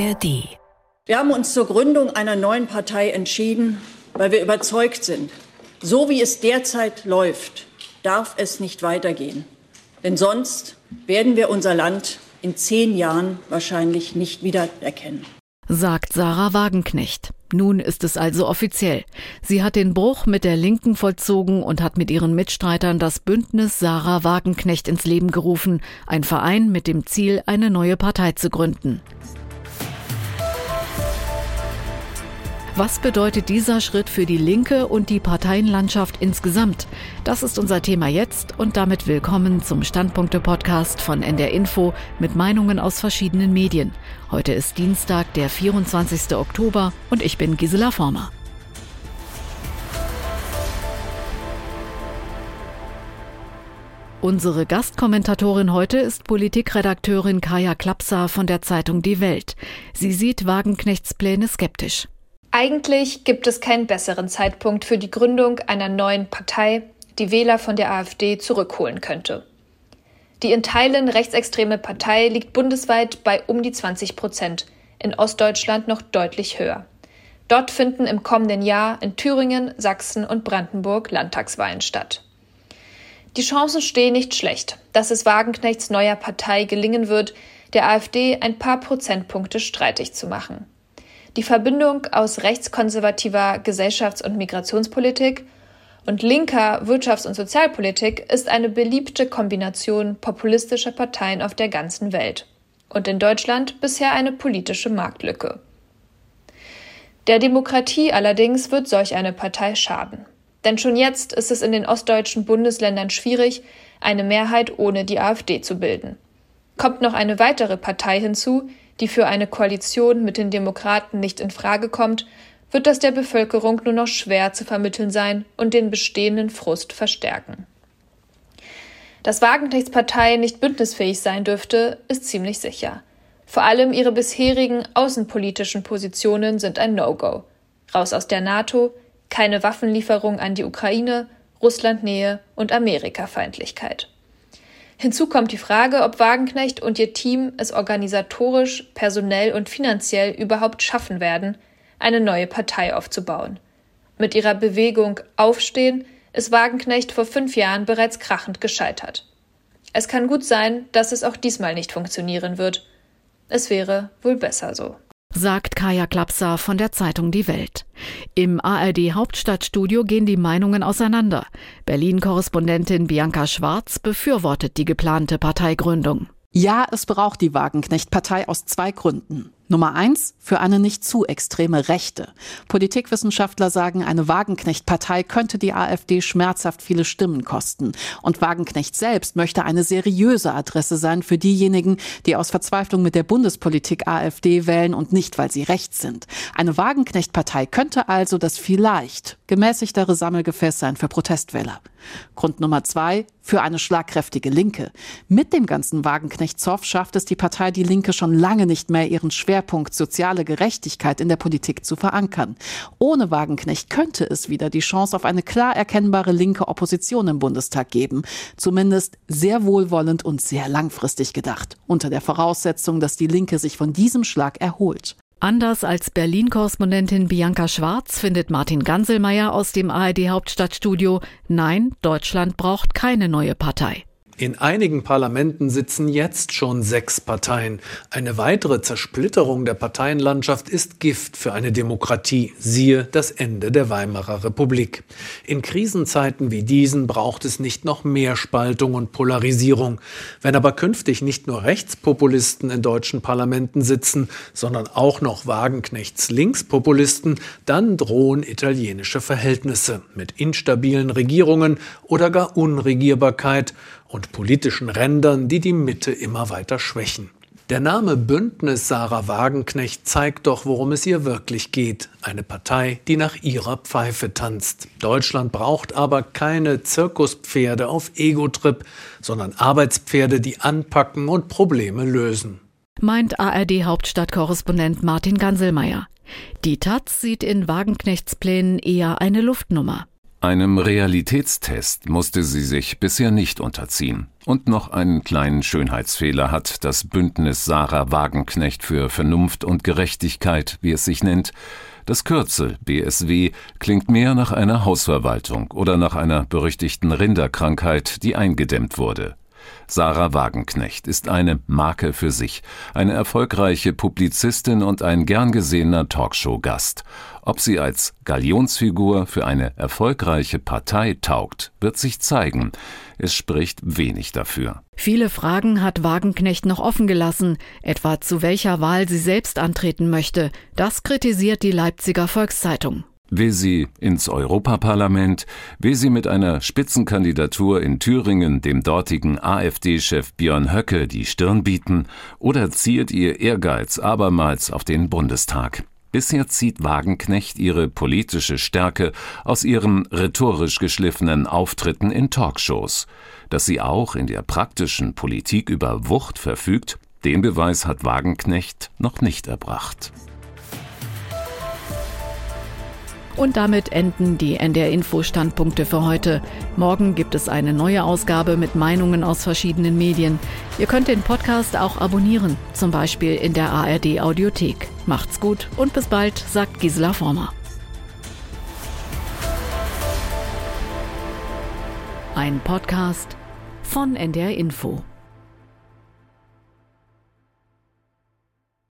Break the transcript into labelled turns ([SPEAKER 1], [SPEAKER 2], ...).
[SPEAKER 1] ARD. Wir haben uns zur Gründung einer neuen Partei entschieden, weil wir überzeugt sind, so wie es derzeit läuft, darf es nicht weitergehen. Denn sonst werden wir unser Land in zehn Jahren wahrscheinlich nicht wiedererkennen.
[SPEAKER 2] Sagt Sarah Wagenknecht. Nun ist es also offiziell. Sie hat den Bruch mit der Linken vollzogen und hat mit ihren Mitstreitern das Bündnis Sarah Wagenknecht ins Leben gerufen, ein Verein mit dem Ziel, eine neue Partei zu gründen. Was bedeutet dieser Schritt für die Linke und die Parteienlandschaft insgesamt? Das ist unser Thema jetzt und damit willkommen zum Standpunkte-Podcast von NDR Info mit Meinungen aus verschiedenen Medien. Heute ist Dienstag, der 24. Oktober und ich bin Gisela Former. Unsere Gastkommentatorin heute ist Politikredakteurin Kaya Klapsa von der Zeitung Die Welt. Sie sieht Wagenknechts Pläne skeptisch.
[SPEAKER 3] Eigentlich gibt es keinen besseren Zeitpunkt für die Gründung einer neuen Partei, die Wähler von der AfD zurückholen könnte. Die in Teilen rechtsextreme Partei liegt bundesweit bei um die 20 Prozent, in Ostdeutschland noch deutlich höher. Dort finden im kommenden Jahr in Thüringen, Sachsen und Brandenburg Landtagswahlen statt. Die Chancen stehen nicht schlecht, dass es Wagenknechts neuer Partei gelingen wird, der AfD ein paar Prozentpunkte streitig zu machen. Die Verbindung aus rechtskonservativer Gesellschafts- und Migrationspolitik und linker Wirtschafts- und Sozialpolitik ist eine beliebte Kombination populistischer Parteien auf der ganzen Welt und in Deutschland bisher eine politische Marktlücke. Der Demokratie allerdings wird solch eine Partei schaden. Denn schon jetzt ist es in den ostdeutschen Bundesländern schwierig, eine Mehrheit ohne die AfD zu bilden. Kommt noch eine weitere Partei hinzu, die für eine Koalition mit den Demokraten nicht in Frage kommt, wird das der Bevölkerung nur noch schwer zu vermitteln sein und den bestehenden Frust verstärken. Dass Wagenknechts Partei nicht bündnisfähig sein dürfte, ist ziemlich sicher. Vor allem ihre bisherigen außenpolitischen Positionen sind ein No-Go. Raus aus der NATO, keine Waffenlieferung an die Ukraine, Russlandnähe und Amerikafeindlichkeit. Hinzu kommt die Frage, ob Wagenknecht und ihr Team es organisatorisch, personell und finanziell überhaupt schaffen werden, eine neue Partei aufzubauen. Mit ihrer Bewegung Aufstehen ist Wagenknecht vor fünf Jahren bereits krachend gescheitert. Es kann gut sein, dass es auch diesmal nicht funktionieren wird. Es wäre wohl besser so
[SPEAKER 2] sagt Kaya Klapser von der Zeitung Die Welt. Im ARD Hauptstadtstudio gehen die Meinungen auseinander. Berlin-Korrespondentin Bianca Schwarz befürwortet die geplante Parteigründung.
[SPEAKER 4] Ja, es braucht die Wagenknecht-Partei aus zwei Gründen. Nummer eins, für eine nicht zu extreme Rechte. Politikwissenschaftler sagen, eine Wagenknecht-Partei könnte die AfD schmerzhaft viele Stimmen kosten. Und Wagenknecht selbst möchte eine seriöse Adresse sein für diejenigen, die aus Verzweiflung mit der Bundespolitik AfD wählen und nicht, weil sie rechts sind. Eine Wagenknecht-Partei könnte also das vielleicht gemäßigtere Sammelgefäß sein für Protestwähler. Grund Nummer zwei, für eine schlagkräftige Linke. Mit dem ganzen Wagenknecht-Zoff schafft es die Partei Die Linke schon lange nicht mehr, ihren Schwerpunkt soziale Gerechtigkeit in der Politik zu verankern. Ohne Wagenknecht könnte es wieder die Chance auf eine klar erkennbare linke Opposition im Bundestag geben. Zumindest sehr wohlwollend und sehr langfristig gedacht. Unter der Voraussetzung, dass die Linke sich von diesem Schlag erholt.
[SPEAKER 2] Anders als Berlin-Korrespondentin Bianca Schwarz findet Martin Ganselmeier aus dem ARD Hauptstadtstudio, nein, Deutschland braucht keine neue Partei.
[SPEAKER 5] In einigen Parlamenten sitzen jetzt schon sechs Parteien. Eine weitere Zersplitterung der Parteienlandschaft ist Gift für eine Demokratie. Siehe das Ende der Weimarer Republik. In Krisenzeiten wie diesen braucht es nicht noch mehr Spaltung und Polarisierung. Wenn aber künftig nicht nur Rechtspopulisten in deutschen Parlamenten sitzen, sondern auch noch Wagenknechts Linkspopulisten, dann drohen italienische Verhältnisse mit instabilen Regierungen oder gar Unregierbarkeit und politischen Rändern, die die Mitte immer weiter schwächen. Der Name Bündnis Sarah Wagenknecht zeigt doch, worum es ihr wirklich geht. Eine Partei, die nach ihrer Pfeife tanzt. Deutschland braucht aber keine Zirkuspferde auf Ego-Trip, sondern Arbeitspferde, die anpacken und Probleme lösen.
[SPEAKER 2] Meint ARD-Hauptstadtkorrespondent Martin Ganselmeier. Die Taz sieht in Wagenknechts Plänen eher eine Luftnummer.
[SPEAKER 6] Einem Realitätstest musste sie sich bisher nicht unterziehen. Und noch einen kleinen Schönheitsfehler hat das Bündnis Sarah Wagenknecht für Vernunft und Gerechtigkeit, wie es sich nennt. Das Kürzel BSW klingt mehr nach einer Hausverwaltung oder nach einer berüchtigten Rinderkrankheit, die eingedämmt wurde. Sarah Wagenknecht ist eine Marke für sich, eine erfolgreiche Publizistin und ein gern gesehener Talkshow-Gast. Ob sie als Galionsfigur für eine erfolgreiche Partei taugt, wird sich zeigen. Es spricht wenig dafür.
[SPEAKER 2] Viele Fragen hat Wagenknecht noch offen gelassen, etwa zu welcher Wahl sie selbst antreten möchte. Das kritisiert die Leipziger Volkszeitung.
[SPEAKER 6] Will sie ins Europaparlament? Will sie mit einer Spitzenkandidatur in Thüringen dem dortigen AfD-Chef Björn Höcke die Stirn bieten? Oder zielt ihr Ehrgeiz abermals auf den Bundestag? Bisher zieht Wagenknecht ihre politische Stärke aus ihren rhetorisch geschliffenen Auftritten in Talkshows. Dass sie auch in der praktischen Politik über Wucht verfügt, den Beweis hat Wagenknecht noch nicht erbracht.
[SPEAKER 2] Und damit enden die NDR Info Standpunkte für heute. Morgen gibt es eine neue Ausgabe mit Meinungen aus verschiedenen Medien. Ihr könnt den Podcast auch abonnieren, zum Beispiel in der ARD Audiothek. Macht's gut und bis bald, sagt Gisela Former. Ein Podcast von NDR Info.